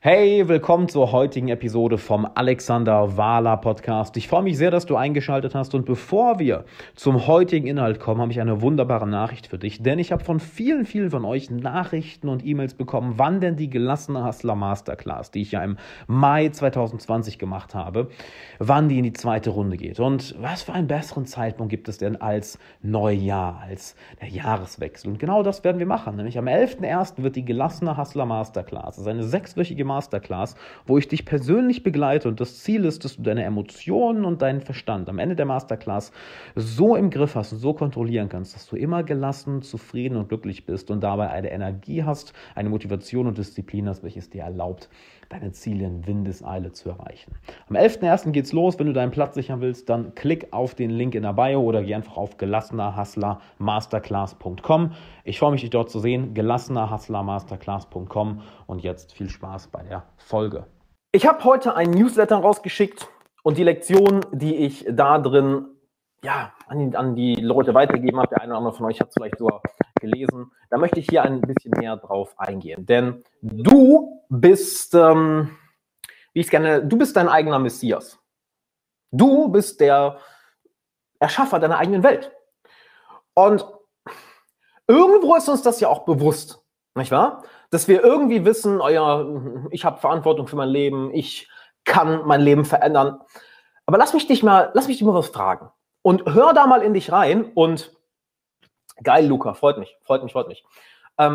Hey, willkommen zur heutigen Episode vom Alexander Wahler Podcast. Ich freue mich sehr, dass du eingeschaltet hast und bevor wir zum heutigen Inhalt kommen, habe ich eine wunderbare Nachricht für dich, denn ich habe von vielen, vielen von euch Nachrichten und E-Mails bekommen, wann denn die gelassene Hustler Masterclass, die ich ja im Mai 2020 gemacht habe, wann die in die zweite Runde geht. Und was für einen besseren Zeitpunkt gibt es denn als Neujahr, als der Jahreswechsel? Und genau das werden wir machen, nämlich am 11.01. wird die gelassene Hustler Masterclass, das ist eine sechswöchige Masterclass, wo ich dich persönlich begleite und das Ziel ist, dass du deine Emotionen und deinen Verstand am Ende der Masterclass so im Griff hast und so kontrollieren kannst, dass du immer gelassen, zufrieden und glücklich bist und dabei eine Energie hast, eine Motivation und Disziplin hast, welches dir erlaubt, deine Ziele in Windeseile zu erreichen. Am 11.01. geht's los. Wenn du deinen Platz sichern willst, dann klick auf den Link in der Bio oder geh einfach auf gelassenerhustlermasterclass.com. Ich freue mich, dich dort zu sehen. gelassenerhustlermasterclass.com und jetzt viel Spaß bei der Folge. Ich habe heute einen Newsletter rausgeschickt und die Lektion, die ich da drin ja, an, an die Leute weitergeben habe, der eine oder andere von euch hat es vielleicht sogar gelesen. Da möchte ich hier ein bisschen mehr drauf eingehen. Denn du bist, ähm, wie ich es gerne, du bist dein eigener Messias. Du bist der Erschaffer deiner eigenen Welt. Und irgendwo ist uns das ja auch bewusst, nicht wahr? Dass wir irgendwie wissen, oh ich habe Verantwortung für mein Leben, ich kann mein Leben verändern. Aber lass mich dich mal, lass mich dich mal was fragen. Und hör da mal in dich rein und Geil, Luca, freut mich, freut mich, freut mich. Ähm,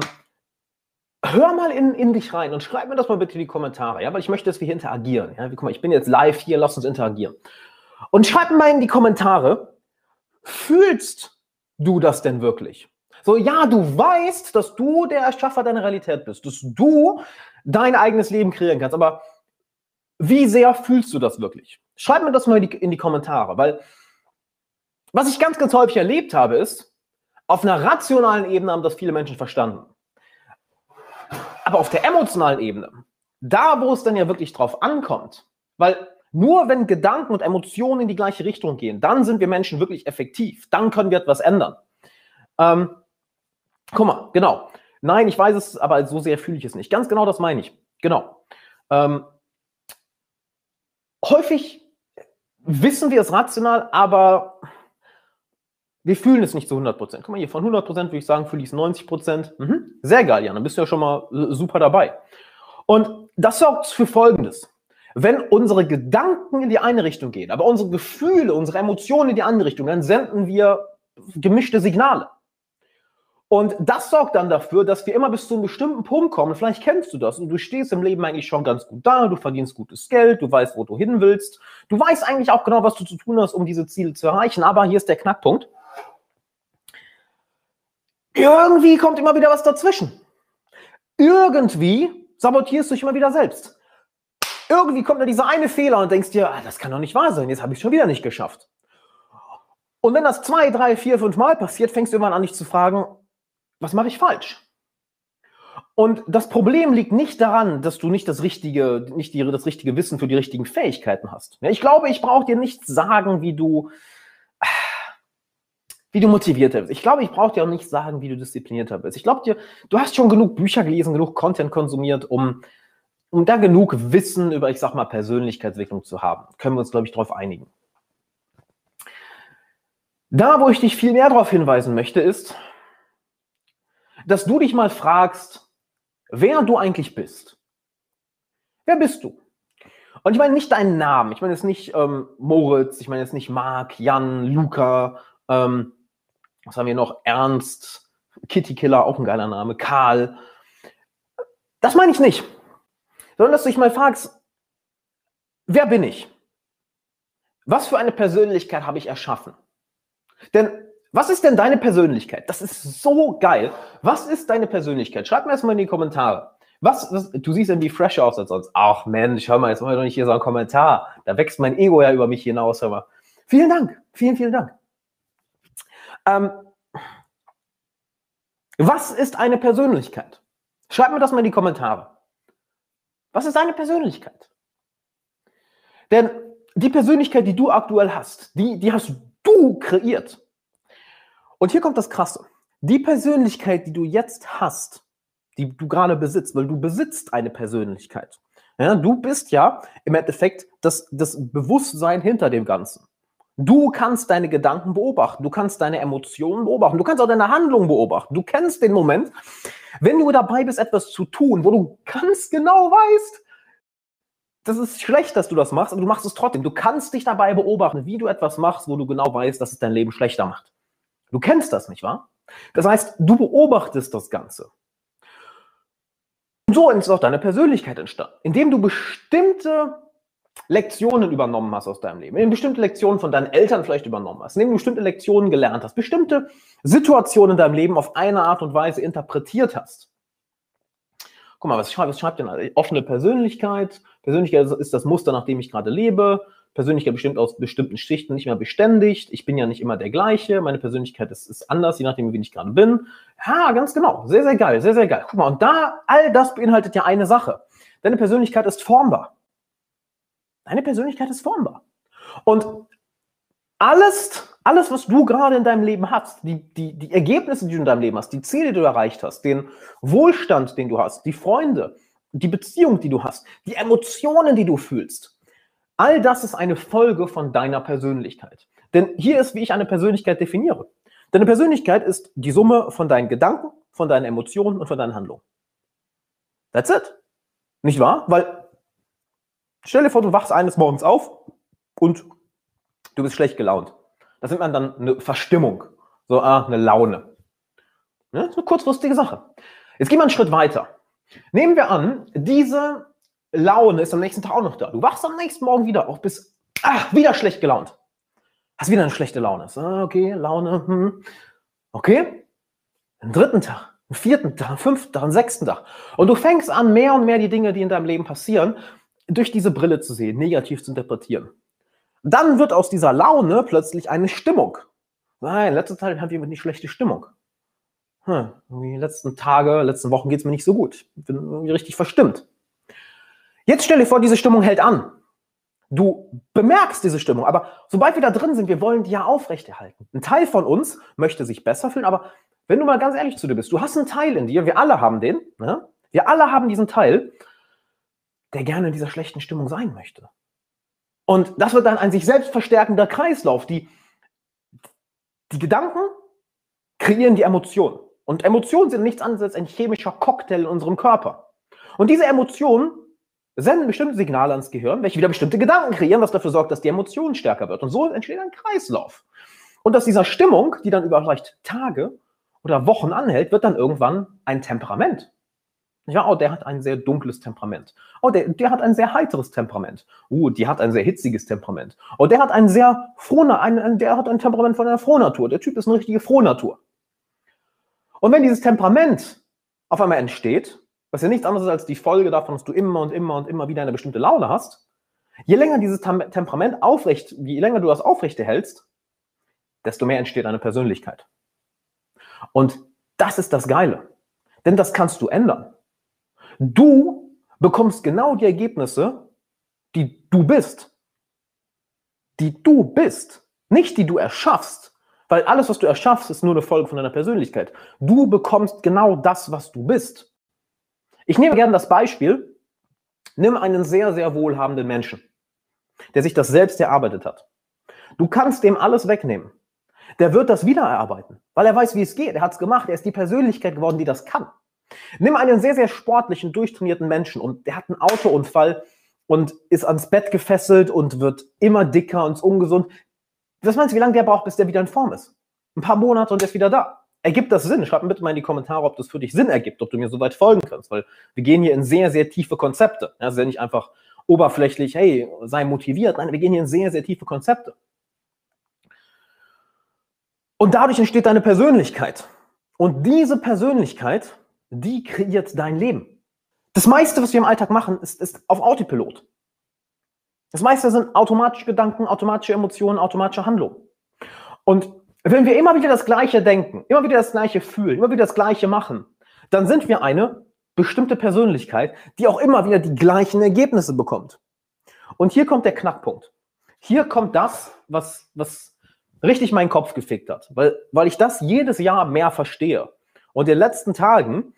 hör mal in, in dich rein und schreib mir das mal bitte in die Kommentare, ja, weil ich möchte, dass wir hier interagieren. Ja? Guck mal, ich bin jetzt live hier, lass uns interagieren. Und schreib mir mal in die Kommentare, fühlst du das denn wirklich? So, ja, du weißt, dass du der Erschaffer deiner Realität bist, dass du dein eigenes Leben kreieren kannst, aber wie sehr fühlst du das wirklich? Schreib mir das mal in die, in die Kommentare, weil was ich ganz, ganz häufig erlebt habe, ist, auf einer rationalen Ebene haben das viele Menschen verstanden. Aber auf der emotionalen Ebene, da wo es dann ja wirklich drauf ankommt, weil nur wenn Gedanken und Emotionen in die gleiche Richtung gehen, dann sind wir Menschen wirklich effektiv. Dann können wir etwas ändern. Ähm, guck mal, genau. Nein, ich weiß es, aber so sehr fühle ich es nicht. Ganz genau das meine ich. Genau. Ähm, häufig wissen wir es rational, aber wir fühlen es nicht zu 100% Guck mal hier, von 100% würde ich sagen, fühle ich es 90% Mhm. Sehr geil, Jan, dann bist du ja schon mal äh, super dabei. Und das sorgt für Folgendes. Wenn unsere Gedanken in die eine Richtung gehen, aber unsere Gefühle, unsere Emotionen in die andere Richtung, dann senden wir gemischte Signale. Und das sorgt dann dafür, dass wir immer bis zu einem bestimmten Punkt kommen. Vielleicht kennst du das und du stehst im Leben eigentlich schon ganz gut da, du verdienst gutes Geld, du weißt, wo du hin willst, du weißt eigentlich auch genau, was du zu tun hast, um diese Ziele zu erreichen. Aber hier ist der Knackpunkt irgendwie kommt immer wieder was dazwischen. Irgendwie sabotierst du dich immer wieder selbst. Irgendwie kommt da dieser eine Fehler und denkst dir, ah, das kann doch nicht wahr sein, jetzt habe ich schon wieder nicht geschafft. Und wenn das zwei, drei, vier, fünf Mal passiert, fängst du irgendwann an, dich zu fragen, was mache ich falsch? Und das Problem liegt nicht daran, dass du nicht das richtige, nicht die, das richtige Wissen für die richtigen Fähigkeiten hast. Ich glaube, ich brauche dir nicht sagen, wie du wie du motivierter bist. Ich glaube, ich brauche dir auch nicht sagen, wie du disziplinierter bist. Ich glaube dir, du hast schon genug Bücher gelesen, genug Content konsumiert, um, um da genug Wissen über, ich sag mal, Persönlichkeitsentwicklung zu haben. Können wir uns, glaube ich, darauf einigen. Da, wo ich dich viel mehr darauf hinweisen möchte, ist, dass du dich mal fragst, wer du eigentlich bist. Wer bist du? Und ich meine nicht deinen Namen. Ich meine jetzt nicht ähm, Moritz, ich meine jetzt nicht Marc, Jan, Luca, ähm, was haben wir noch? Ernst, Kitty Killer, auch ein geiler Name, Karl. Das meine ich nicht. Sondern dass du dich mal fragst, wer bin ich? Was für eine Persönlichkeit habe ich erschaffen? Denn was ist denn deine Persönlichkeit? Das ist so geil. Was ist deine Persönlichkeit? Schreib mir das mal in die Kommentare. Was, was, du siehst irgendwie fresher aus als sonst. Ach Mensch, hör mal, jetzt mal doch nicht hier so einen Kommentar. Da wächst mein Ego ja über mich hinaus. Hör mal. Vielen Dank. Vielen, vielen Dank. Ähm, was ist eine Persönlichkeit? Schreib mir das mal in die Kommentare. Was ist eine Persönlichkeit? Denn die Persönlichkeit, die du aktuell hast, die, die hast du kreiert. Und hier kommt das Krasse. Die Persönlichkeit, die du jetzt hast, die du gerade besitzt, weil du besitzt eine Persönlichkeit. Ja, du bist ja im Endeffekt das, das Bewusstsein hinter dem Ganzen. Du kannst deine Gedanken beobachten, du kannst deine Emotionen beobachten, du kannst auch deine Handlungen beobachten. Du kennst den Moment, wenn du dabei bist, etwas zu tun, wo du ganz genau weißt, das ist schlecht, dass du das machst, aber du machst es trotzdem. Du kannst dich dabei beobachten, wie du etwas machst, wo du genau weißt, dass es dein Leben schlechter macht. Du kennst das, nicht wahr? Das heißt, du beobachtest das Ganze. Und so ist auch deine Persönlichkeit entstanden, indem du bestimmte Lektionen übernommen hast aus deinem Leben, indem du bestimmte Lektionen von deinen Eltern vielleicht übernommen hast, indem du bestimmte Lektionen gelernt hast, bestimmte Situationen in deinem Leben auf eine Art und Weise interpretiert hast. Guck mal, was schreibt, was schreibt denn? Offene Persönlichkeit. Persönlichkeit ist das Muster, nach dem ich gerade lebe. Persönlichkeit bestimmt aus bestimmten Schichten nicht mehr beständigt. Ich bin ja nicht immer der gleiche. Meine Persönlichkeit ist, ist anders, je nachdem, wie ich gerade bin. Ja, ganz genau. Sehr, sehr geil. Sehr, sehr geil. Guck mal, und da, all das beinhaltet ja eine Sache. Deine Persönlichkeit ist formbar. Deine Persönlichkeit ist formbar. Und alles, alles, was du gerade in deinem Leben hast, die, die, die Ergebnisse, die du in deinem Leben hast, die Ziele, die du erreicht hast, den Wohlstand, den du hast, die Freunde, die Beziehung, die du hast, die Emotionen, die du fühlst, All das ist eine Folge von deiner Persönlichkeit. Denn hier ist, wie ich eine Persönlichkeit definiere. Deine Persönlichkeit ist die Summe von deinen Gedanken, von deinen Emotionen und von deinen Handlungen. That's it. Nicht wahr? Weil, stell dir vor, du wachst eines Morgens auf und du bist schlecht gelaunt. Das nennt man dann eine Verstimmung. So, ah, eine Laune. Ist eine kurzfristige Sache. Jetzt gehen wir einen Schritt weiter. Nehmen wir an, diese Laune ist am nächsten Tag auch noch da. Du wachst am nächsten Morgen wieder auf, bist ach, wieder schlecht gelaunt. Hast wieder eine schlechte Laune. Ah, okay, Laune, hm. Okay. Einen dritten Tag, einen vierten Tag, einen fünften Tag, einen sechsten Tag. Und du fängst an, mehr und mehr die Dinge, die in deinem Leben passieren, durch diese Brille zu sehen, negativ zu interpretieren. Dann wird aus dieser Laune plötzlich eine Stimmung. Nein, in letzter Zeit haben wir eine schlechte Stimmung. Hm, die letzten Tage, letzten Wochen geht es mir nicht so gut. Ich bin irgendwie richtig verstimmt. Jetzt stell dir vor, diese Stimmung hält an. Du bemerkst diese Stimmung, aber sobald wir da drin sind, wir wollen die ja aufrechterhalten. Ein Teil von uns möchte sich besser fühlen, aber wenn du mal ganz ehrlich zu dir bist, du hast einen Teil in dir, wir alle haben den, ne? wir alle haben diesen Teil, der gerne in dieser schlechten Stimmung sein möchte. Und das wird dann ein sich selbst verstärkender Kreislauf. Die, die Gedanken kreieren die Emotionen. Und Emotionen sind nichts anderes als ein chemischer Cocktail in unserem Körper. Und diese Emotionen senden bestimmte Signale ans Gehirn, welche wieder bestimmte Gedanken kreieren, was dafür sorgt, dass die Emotion stärker wird. Und so entsteht ein Kreislauf. Und aus dieser Stimmung, die dann über vielleicht Tage oder Wochen anhält, wird dann irgendwann ein Temperament. Ja, oh, der hat ein sehr dunkles Temperament. Oh, der, der hat ein sehr heiteres Temperament. Uh, die hat ein sehr hitziges Temperament. Oh, der hat ein sehr frohe, ein, ein, der hat ein Temperament von einer Frohnatur. Der Typ ist eine richtige Frohnatur. Und wenn dieses Temperament auf einmal entsteht, was ja nichts anderes ist als die Folge davon, dass du immer und immer und immer wieder eine bestimmte Laune hast, je länger dieses Temperament aufrecht, je länger du das aufrechterhältst, desto mehr entsteht eine Persönlichkeit. Und das ist das Geile. Denn das kannst du ändern. Du bekommst genau die Ergebnisse, die du bist. Die du bist. Nicht die du erschaffst. Weil alles, was du erschaffst, ist nur eine Folge von deiner Persönlichkeit. Du bekommst genau das, was du bist. Ich nehme gerne das Beispiel, nimm einen sehr, sehr wohlhabenden Menschen, der sich das selbst erarbeitet hat. Du kannst dem alles wegnehmen. Der wird das wieder erarbeiten, weil er weiß, wie es geht. Er hat es gemacht. Er ist die Persönlichkeit geworden, die das kann. Nimm einen sehr, sehr sportlichen, durchtrainierten Menschen und der hat einen Autounfall und ist ans Bett gefesselt und wird immer dicker und ungesund. Was meinst du, wie lange der braucht, bis der wieder in Form ist? Ein paar Monate und er ist wieder da. Ergibt das Sinn? Schreib mir bitte mal in die Kommentare, ob das für dich Sinn ergibt, ob du mir so weit folgen kannst, weil wir gehen hier in sehr, sehr tiefe Konzepte. Das ist ja nicht einfach oberflächlich, hey, sei motiviert. Nein, wir gehen hier in sehr, sehr tiefe Konzepte. Und dadurch entsteht deine Persönlichkeit. Und diese Persönlichkeit, die kreiert dein Leben. Das meiste, was wir im Alltag machen, ist, ist auf Autopilot. Das meiste sind automatische Gedanken, automatische Emotionen, automatische Handlungen. Und wenn wir immer wieder das Gleiche denken, immer wieder das Gleiche fühlen, immer wieder das Gleiche machen, dann sind wir eine bestimmte Persönlichkeit, die auch immer wieder die gleichen Ergebnisse bekommt. Und hier kommt der Knackpunkt. Hier kommt das, was, was richtig meinen Kopf gefickt hat, weil, weil ich das jedes Jahr mehr verstehe. Und in den letzten Tagen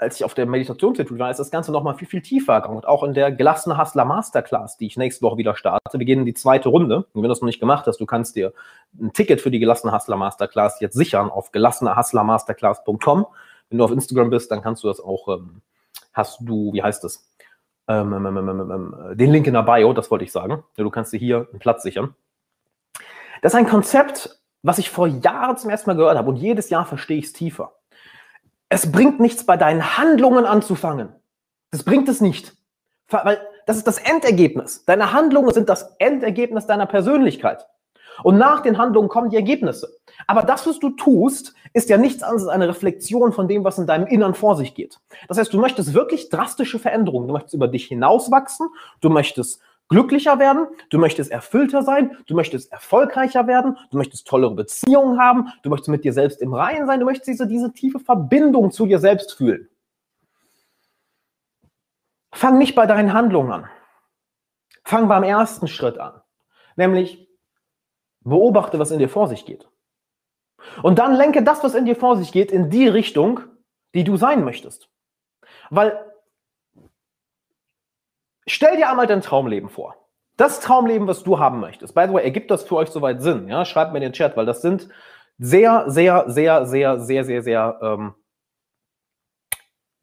als ich auf der Meditationsinstitut war, ist das Ganze nochmal viel, viel tiefer gegangen. Und auch in der gelassene Hustler Masterclass, die ich nächste Woche wieder starte, wir gehen in die zweite Runde. Und wenn du das noch nicht gemacht hast, du kannst dir ein Ticket für die gelassene Hustler Masterclass jetzt sichern auf gelassenehustlermasterclass.com. Wenn du auf Instagram bist, dann kannst du das auch, ähm, hast du, wie heißt das? Ähm, ähm, ähm, ähm, ähm den Link in der Bio, das wollte ich sagen. Du kannst dir hier einen Platz sichern. Das ist ein Konzept, was ich vor Jahren zum ersten Mal gehört habe und jedes Jahr verstehe ich es tiefer. Es bringt nichts bei deinen Handlungen anzufangen. Das bringt es nicht. Weil das ist das Endergebnis. Deine Handlungen sind das Endergebnis deiner Persönlichkeit. Und nach den Handlungen kommen die Ergebnisse. Aber das, was du tust, ist ja nichts anderes als eine Reflexion von dem, was in deinem Innern vor sich geht. Das heißt, du möchtest wirklich drastische Veränderungen. Du möchtest über dich hinauswachsen. Du möchtest glücklicher werden, du möchtest erfüllter sein, du möchtest erfolgreicher werden, du möchtest tollere Beziehungen haben, du möchtest mit dir selbst im Reinen sein, du möchtest diese, diese tiefe Verbindung zu dir selbst fühlen. Fang nicht bei deinen Handlungen an. Fang beim ersten Schritt an. Nämlich beobachte, was in dir vor sich geht. Und dann lenke das, was in dir vor sich geht, in die Richtung, die du sein möchtest. Weil Stell dir einmal dein Traumleben vor. Das Traumleben, was du haben möchtest. By the way, ergibt das für euch soweit Sinn? Ja, schreibt mir in den Chat, weil das sind sehr, sehr, sehr, sehr, sehr, sehr, sehr ähm,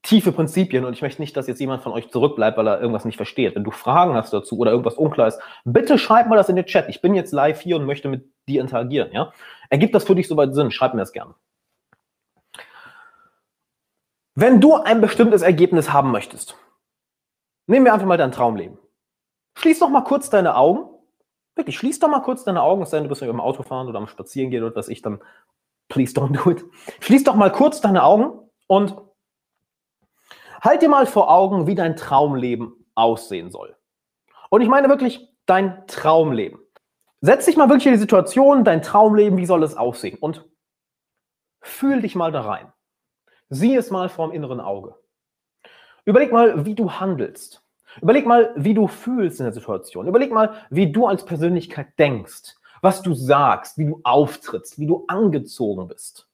tiefe Prinzipien und ich möchte nicht, dass jetzt jemand von euch zurückbleibt, weil er irgendwas nicht versteht. Wenn du Fragen hast dazu oder irgendwas unklar ist, bitte schreib mal das in den Chat. Ich bin jetzt live hier und möchte mit dir interagieren. Ja? Ergibt das für dich soweit Sinn? Schreib mir das gerne. Wenn du ein bestimmtes Ergebnis haben möchtest, Nehmen wir einfach mal dein Traumleben. Schließ doch mal kurz deine Augen. Wirklich, schließ doch mal kurz deine Augen, es sei denn, du bist im Auto fahren oder am Spazieren gehen oder was ich dann. Please don't do it. Schließ doch mal kurz deine Augen und halt dir mal vor Augen, wie dein Traumleben aussehen soll. Und ich meine wirklich dein Traumleben. Setz dich mal wirklich in die Situation, dein Traumleben, wie soll es aussehen? Und fühl dich mal da rein. Sieh es mal vorm inneren Auge. Überleg mal, wie du handelst. Überleg mal, wie du fühlst in der Situation. Überleg mal, wie du als Persönlichkeit denkst, was du sagst, wie du auftrittst, wie du angezogen bist.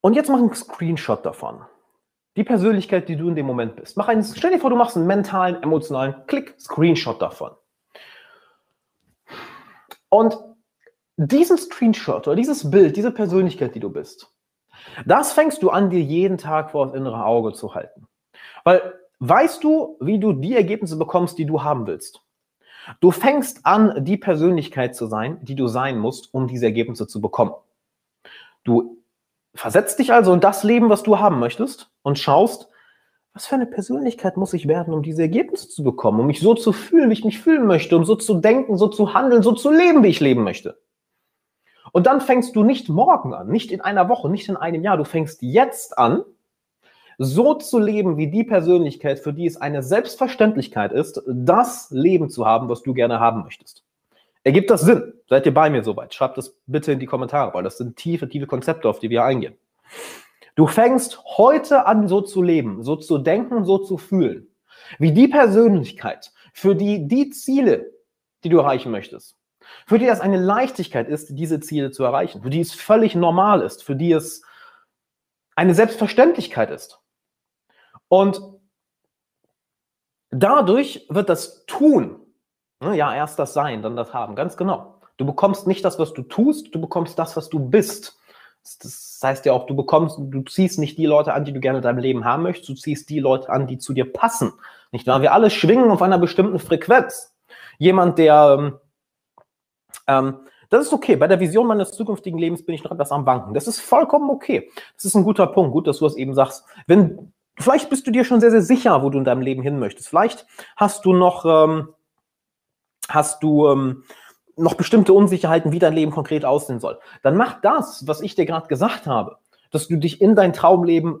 Und jetzt mach einen Screenshot davon. Die Persönlichkeit, die du in dem Moment bist. Mach einen, stell dir vor, du machst einen mentalen, emotionalen Klick, Screenshot davon. Und diesen Screenshot oder dieses Bild, diese Persönlichkeit, die du bist, das fängst du an, dir jeden Tag vor das innere Auge zu halten. Weil weißt du, wie du die Ergebnisse bekommst, die du haben willst? Du fängst an, die Persönlichkeit zu sein, die du sein musst, um diese Ergebnisse zu bekommen. Du versetzt dich also in das Leben, was du haben möchtest und schaust, was für eine Persönlichkeit muss ich werden, um diese Ergebnisse zu bekommen, um mich so zu fühlen, wie ich mich fühlen möchte, um so zu denken, so zu handeln, so zu leben, wie ich leben möchte. Und dann fängst du nicht morgen an, nicht in einer Woche, nicht in einem Jahr, du fängst jetzt an, so zu leben wie die Persönlichkeit, für die es eine Selbstverständlichkeit ist, das Leben zu haben, was du gerne haben möchtest. Ergibt das Sinn? Seid ihr bei mir soweit? Schreibt das bitte in die Kommentare, weil das sind tiefe, tiefe Konzepte, auf die wir eingehen. Du fängst heute an, so zu leben, so zu denken, so zu fühlen, wie die Persönlichkeit, für die die Ziele, die du erreichen möchtest, für die das eine Leichtigkeit ist, diese Ziele zu erreichen, für die es völlig normal ist, für die es eine Selbstverständlichkeit ist. Und dadurch wird das Tun, ne, ja, erst das Sein, dann das Haben, ganz genau. Du bekommst nicht das, was du tust, du bekommst das, was du bist. Das heißt ja auch, du bekommst, du ziehst nicht die Leute an, die du gerne in deinem Leben haben möchtest, du ziehst die Leute an, die zu dir passen. Nicht wahr? Wir alle schwingen auf einer bestimmten Frequenz. Jemand, der ähm, das ist okay. Bei der Vision meines zukünftigen Lebens bin ich noch etwas am Wanken. Das ist vollkommen okay. Das ist ein guter Punkt. Gut, dass du das eben sagst. Wenn, vielleicht bist du dir schon sehr, sehr sicher, wo du in deinem Leben hin möchtest. Vielleicht hast du noch, ähm, hast du ähm, noch bestimmte Unsicherheiten, wie dein Leben konkret aussehen soll. Dann mach das, was ich dir gerade gesagt habe, dass du dich in dein Traumleben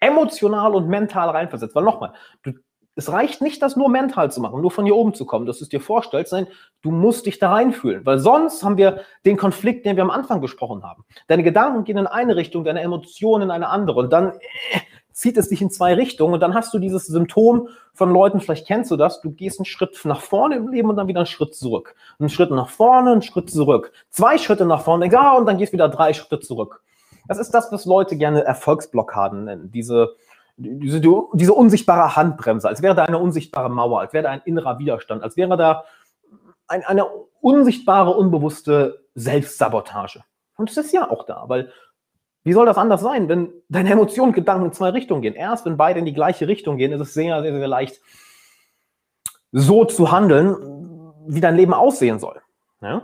emotional und mental reinversetzt. Weil nochmal, du es reicht nicht, das nur mental zu machen, nur von hier oben zu kommen, dass du es dir vorstellst, sondern du musst dich da reinfühlen, weil sonst haben wir den Konflikt, den wir am Anfang gesprochen haben. Deine Gedanken gehen in eine Richtung, deine Emotionen in eine andere und dann äh, zieht es dich in zwei Richtungen und dann hast du dieses Symptom von Leuten, vielleicht kennst du das, du gehst einen Schritt nach vorne im Leben und dann wieder einen Schritt zurück. Einen Schritt nach vorne, einen Schritt zurück. Zwei Schritte nach vorne, denkst, ah, und dann gehst wieder drei Schritte zurück. Das ist das, was Leute gerne Erfolgsblockaden nennen. Diese, diese, diese unsichtbare Handbremse, als wäre da eine unsichtbare Mauer, als wäre da ein innerer Widerstand, als wäre da ein, eine unsichtbare, unbewusste Selbstsabotage. Und es ist ja auch da, weil wie soll das anders sein, wenn deine Emotionen und Gedanken in zwei Richtungen gehen? Erst wenn beide in die gleiche Richtung gehen, ist es sehr, sehr, sehr leicht, so zu handeln, wie dein Leben aussehen soll. Ja?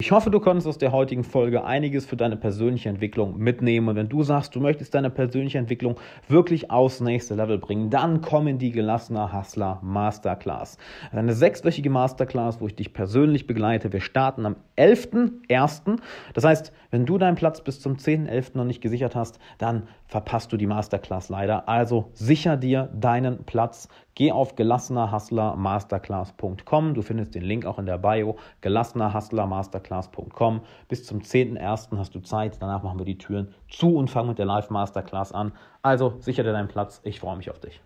Ich hoffe, du konntest aus der heutigen Folge einiges für deine persönliche Entwicklung mitnehmen. Und wenn du sagst, du möchtest deine persönliche Entwicklung wirklich aufs nächste Level bringen, dann komm in die gelassener Hustler Masterclass. Eine sechswöchige Masterclass, wo ich dich persönlich begleite. Wir starten am 11.01. Das heißt, wenn du deinen Platz bis zum 10.11. noch nicht gesichert hast, dann verpasst du die Masterclass leider. Also sicher dir deinen Platz. Geh auf gelassenerhustlermasterclass.com. Du findest den Link auch in der Bio. gelassenerhustlermasterclass.com. Bis zum 10.01. hast du Zeit. Danach machen wir die Türen zu und fangen mit der Live Masterclass an. Also sicher dir deinen Platz. Ich freue mich auf dich.